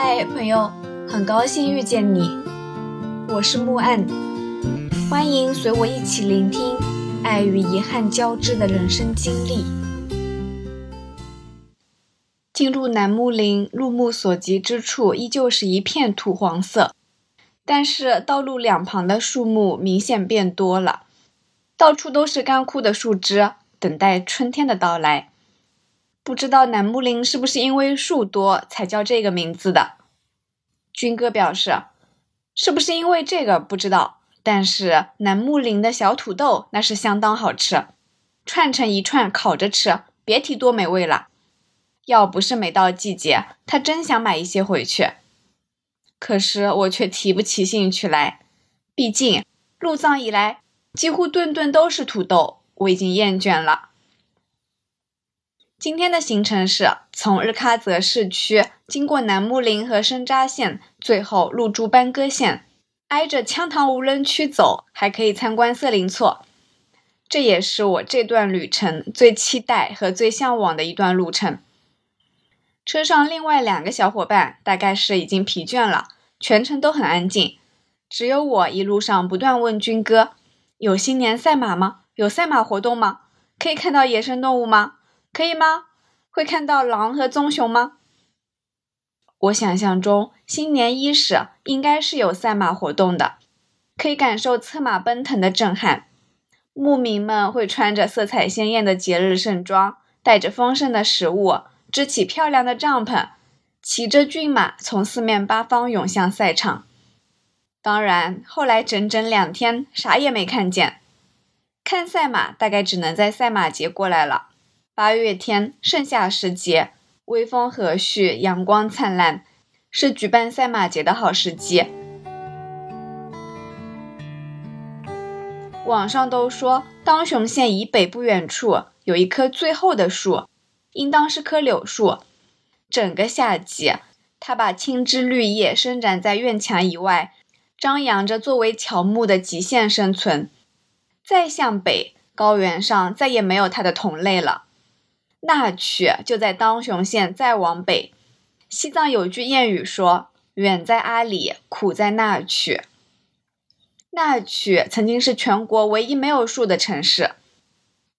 嗨，朋友，很高兴遇见你，我是木岸，欢迎随我一起聆听爱与遗憾交织的人生经历。进入楠木林，入目所及之处依旧是一片土黄色，但是道路两旁的树木明显变多了，到处都是干枯的树枝，等待春天的到来。不知道楠木林是不是因为树多才叫这个名字的？军哥表示，是不是因为这个不知道，但是楠木林的小土豆那是相当好吃，串成一串烤着吃，别提多美味了。要不是每到季节，他真想买一些回去。可是我却提不起兴趣来，毕竟入藏以来几乎顿顿都是土豆，我已经厌倦了。今天的行程是从日喀则市区经过楠木林和生扎县，最后入珠班戈县，挨着羌塘无人区走，还可以参观色林措。这也是我这段旅程最期待和最向往的一段路程。车上另外两个小伙伴大概是已经疲倦了，全程都很安静，只有我一路上不断问军哥：“有新年赛马吗？有赛马活动吗？可以看到野生动物吗？可以吗？会看到狼和棕熊吗？”我想象中新年伊始应该是有赛马活动的，可以感受策马奔腾的震撼，牧民们会穿着色彩鲜艳的节日盛装，带着丰盛的食物。支起漂亮的帐篷，骑着骏马从四面八方涌向赛场。当然，后来整整两天啥也没看见。看赛马大概只能在赛马节过来了。八月天盛夏时节，微风和煦，阳光灿烂，是举办赛马节的好时机。网上都说，当雄县以北不远处有一棵最厚的树。应当是棵柳树，整个夏季，它把青枝绿叶伸展在院墙以外，张扬着作为乔木的极限生存。再向北，高原上再也没有它的同类了。那曲就在当雄县再往北。西藏有句谚语说：“远在阿里，苦在那曲。”那曲曾经是全国唯一没有树的城市，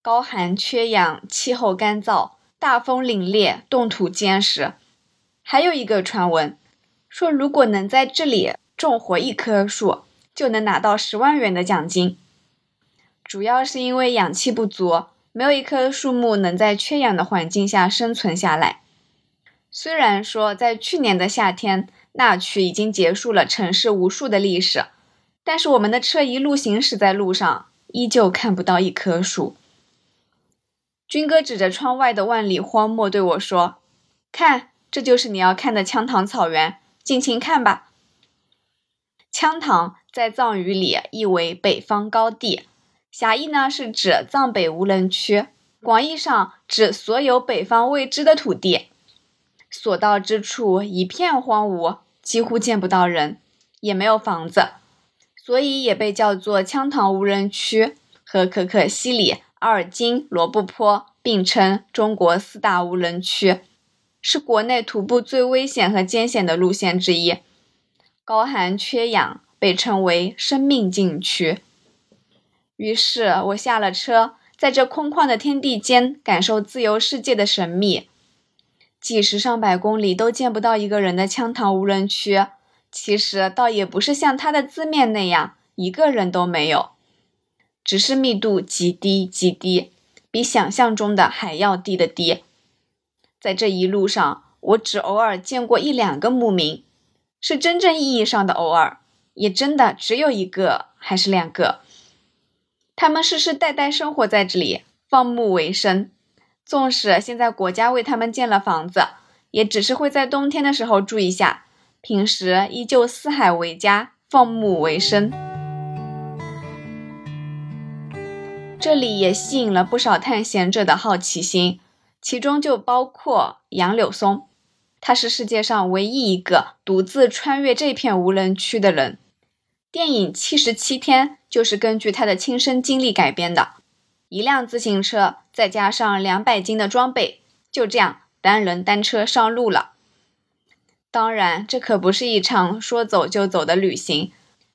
高寒缺氧，气候干燥。大风凛冽，冻土坚实。还有一个传闻，说如果能在这里种活一棵树，就能拿到十万元的奖金。主要是因为氧气不足，没有一棵树木能在缺氧的环境下生存下来。虽然说在去年的夏天，那曲已经结束了城市无数的历史，但是我们的车一路行驶在路上，依旧看不到一棵树。军哥指着窗外的万里荒漠对我说：“看，这就是你要看的羌塘草原，尽情看吧。”羌塘在藏语里意为北方高地，狭义呢是指藏北无人区，广义上指所有北方未知的土地。所到之处一片荒芜，几乎见不到人，也没有房子，所以也被叫做羌塘无人区和可可西里。阿尔金、罗布泊并称中国四大无人区，是国内徒步最危险和艰险的路线之一。高寒缺氧，被称为生命禁区。于是我下了车，在这空旷的天地间，感受自由世界的神秘。几十上百公里都见不到一个人的羌塘无人区，其实倒也不是像它的字面那样，一个人都没有。只是密度极低极低，比想象中的还要低的低。在这一路上，我只偶尔见过一两个牧民，是真正意义上的偶尔，也真的只有一个还是两个。他们世世代代生活在这里，放牧为生。纵使现在国家为他们建了房子，也只是会在冬天的时候住一下，平时依旧四海为家，放牧为生。这里也吸引了不少探险者的好奇心，其中就包括杨柳松，他是世界上唯一一个独自穿越这片无人区的人。电影《七十七天》就是根据他的亲身经历改编的。一辆自行车再加上两百斤的装备，就这样单人单车上路了。当然，这可不是一场说走就走的旅行。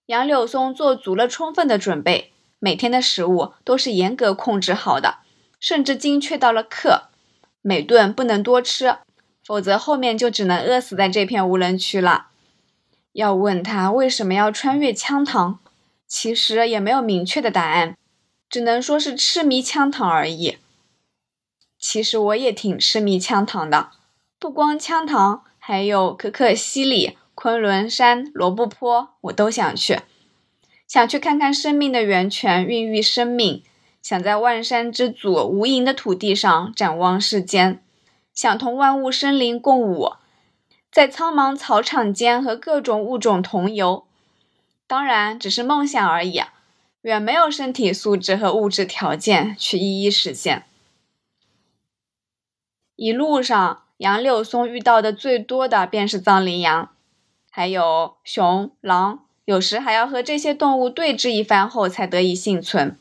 杨柳松做足了充分的准备，每天的食物都是严格控制好的，甚至精确到了克，每顿不能多吃，否则后面就只能饿死在这片无人区了。要问他为什么要穿越羌塘，其实也没有明确的答案，只能说是痴迷羌塘而已。其实我也挺痴迷羌塘的，不光羌塘。还有可可西里、昆仑山、罗布泊，我都想去，想去看看生命的源泉孕育生命，想在万山之祖无垠的土地上展望世间，想同万物生灵共舞，在苍茫草场间和各种物种同游。当然，只是梦想而已，远没有身体素质和物质条件去一一实现。一路上。杨柳松遇到的最多的便是藏羚羊，还有熊、狼，有时还要和这些动物对峙一番后才得以幸存。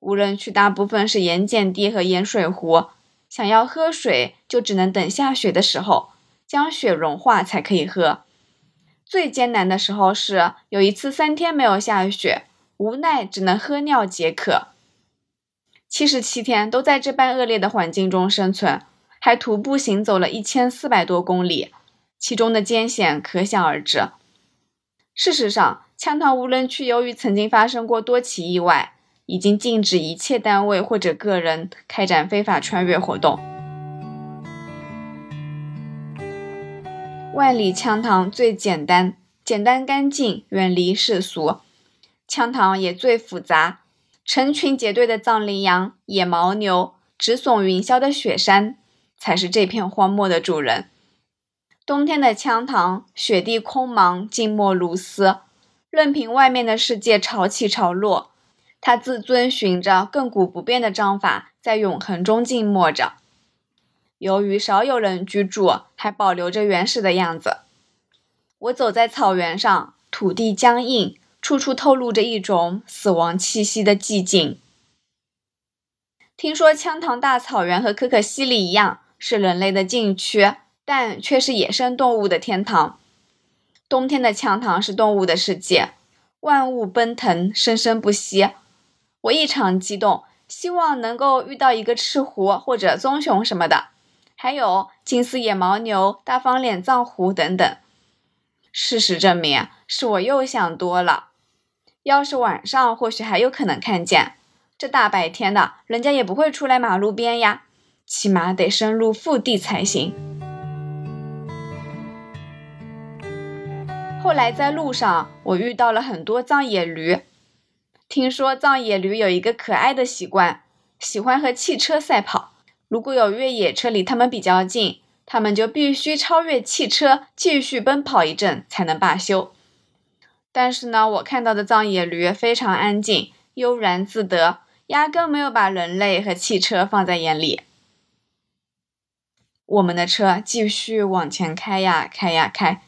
无人区大部分是盐碱地和盐水湖，想要喝水就只能等下雪的时候，将雪融化才可以喝。最艰难的时候是有一次三天没有下雪，无奈只能喝尿解渴。七十七天都在这般恶劣的环境中生存。还徒步行走了一千四百多公里，其中的艰险可想而知。事实上，羌塘无人区由于曾经发生过多起意外，已经禁止一切单位或者个人开展非法穿越活动。万里羌塘最简单，简单干净，远离世俗。羌塘也最复杂，成群结队的藏羚羊、野牦牛，直耸云霄的雪山。才是这片荒漠的主人。冬天的羌塘，雪地空茫，静默如斯，任凭外面的世界潮起潮落，它自遵循着亘古不变的章法，在永恒中静默着。由于少有人居住，还保留着原始的样子。我走在草原上，土地僵硬，处处透露着一种死亡气息的寂静。听说羌塘大草原和可可西里一样。是人类的禁区，但却是野生动物的天堂。冬天的羌塘是动物的世界，万物奔腾，生生不息。我异常激动，希望能够遇到一个赤狐或者棕熊什么的，还有金丝野牦牛、大方脸藏狐等等。事实证明，是我又想多了。要是晚上，或许还有可能看见。这大白天的，人家也不会出来马路边呀。起码得深入腹地才行。后来在路上，我遇到了很多藏野驴。听说藏野驴有一个可爱的习惯，喜欢和汽车赛跑。如果有越野车离他们比较近，他们就必须超越汽车，继续奔跑一阵才能罢休。但是呢，我看到的藏野驴非常安静，悠然自得，压根没有把人类和汽车放在眼里。我们的车继续往前开呀开呀开，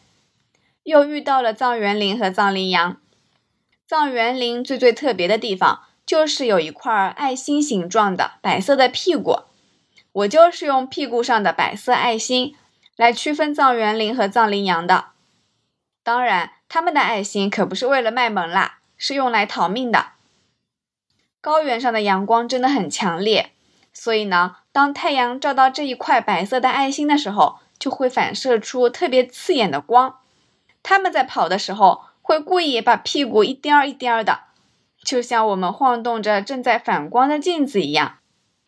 又遇到了藏原羚和藏羚羊。藏原羚最最特别的地方就是有一块爱心形状的白色的屁股，我就是用屁股上的白色爱心来区分藏原羚和藏羚羊的。当然，他们的爱心可不是为了卖萌啦，是用来逃命的。高原上的阳光真的很强烈。所以呢，当太阳照到这一块白色的爱心的时候，就会反射出特别刺眼的光。他们在跑的时候，会故意把屁股一颠儿一颠儿的，就像我们晃动着正在反光的镜子一样，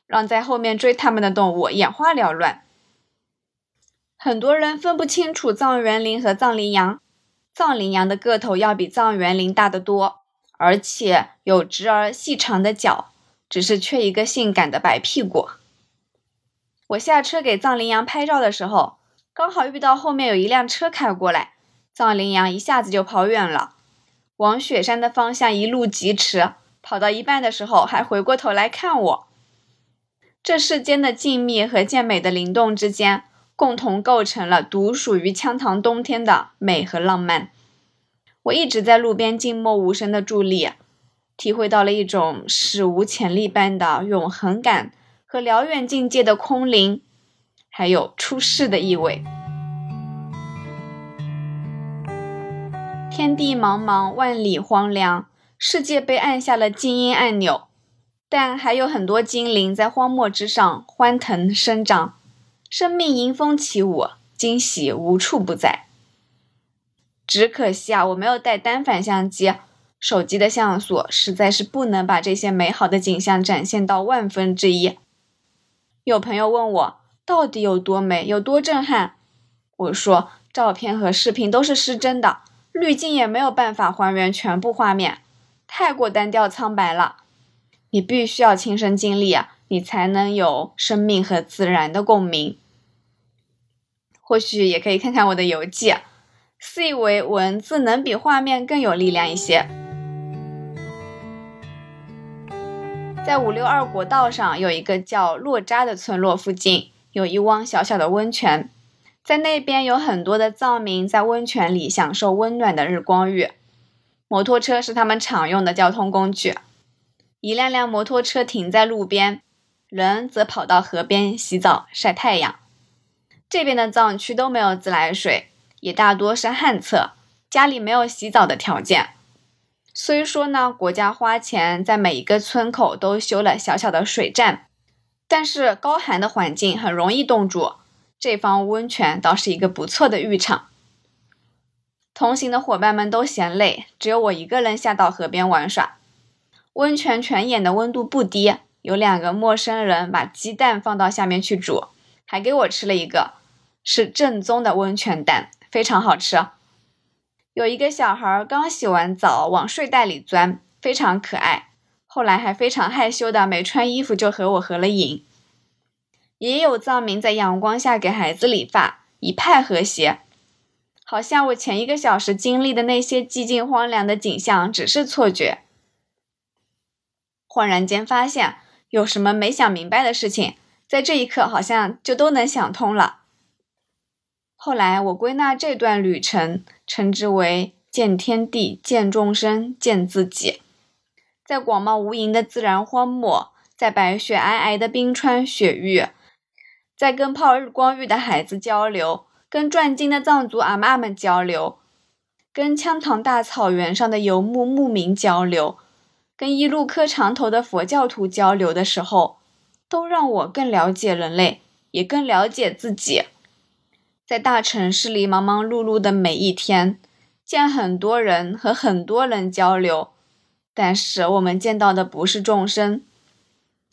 让在后面追他们的动物眼花缭乱。很多人分不清楚藏原羚和藏羚羊，藏羚羊的个头要比藏原羚大得多，而且有直而细长的脚。只是缺一个性感的白屁股。我下车给藏羚羊拍照的时候，刚好遇到后面有一辆车开过来，藏羚羊一下子就跑远了，往雪山的方向一路疾驰，跑到一半的时候还回过头来看我。这世间的静谧和健美的灵动之间，共同构成了独属于羌塘冬天的美和浪漫。我一直在路边静默无声的伫立。体会到了一种史无前例般的永恒感和辽远境界的空灵，还有出世的意味。天地茫茫，万里荒凉，世界被按下了静音按钮，但还有很多精灵在荒漠之上欢腾生长，生命迎风起舞，惊喜无处不在。只可惜啊，我没有带单反相机，手机的像素实在是不能把这些美好的景象展现到万分之一。有朋友问我到底有多美，有多震撼？我说，照片和视频都是失真的，滤镜也没有办法还原全部画面，太过单调苍白了。你必须要亲身经历啊，你才能有生命和自然的共鸣。或许也可以看看我的游记。自以为文字能比画面更有力量一些。在五六二国道上有一个叫洛扎的村落，附近有一汪小小的温泉，在那边有很多的藏民在温泉里享受温暖的日光浴。摩托车是他们常用的交通工具，一辆辆摩托车停在路边，人则跑到河边洗澡晒太阳。这边的藏区都没有自来水。也大多是旱厕，家里没有洗澡的条件。虽说呢，国家花钱在每一个村口都修了小小的水站，但是高寒的环境很容易冻住。这方温泉倒是一个不错的浴场。同行的伙伴们都嫌累，只有我一个人下到河边玩耍。温泉泉眼的温度不低，有两个陌生人把鸡蛋放到下面去煮，还给我吃了一个，是正宗的温泉蛋。非常好吃。有一个小孩刚洗完澡往睡袋里钻，非常可爱。后来还非常害羞的没穿衣服就和我合了影。也有藏民在阳光下给孩子理发，一派和谐。好像我前一个小时经历的那些寂静荒凉的景象只是错觉。恍然间发现，有什么没想明白的事情，在这一刻好像就都能想通了。后来，我归纳这段旅程，称之为见天地、见众生、见自己。在广袤无垠的自然荒漠，在白雪皑皑的冰川雪域，在跟泡日光浴的孩子交流，跟转经的藏族阿妈们交流，跟羌塘大草原上的游牧牧民交流，跟一路磕长头的佛教徒交流的时候，都让我更了解人类，也更了解自己。在大城市里忙忙碌碌的每一天，见很多人和很多人交流，但是我们见到的不是众生，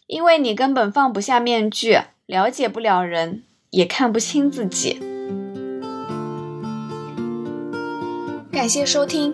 因为你根本放不下面具，了解不了人，也看不清自己。感谢收听，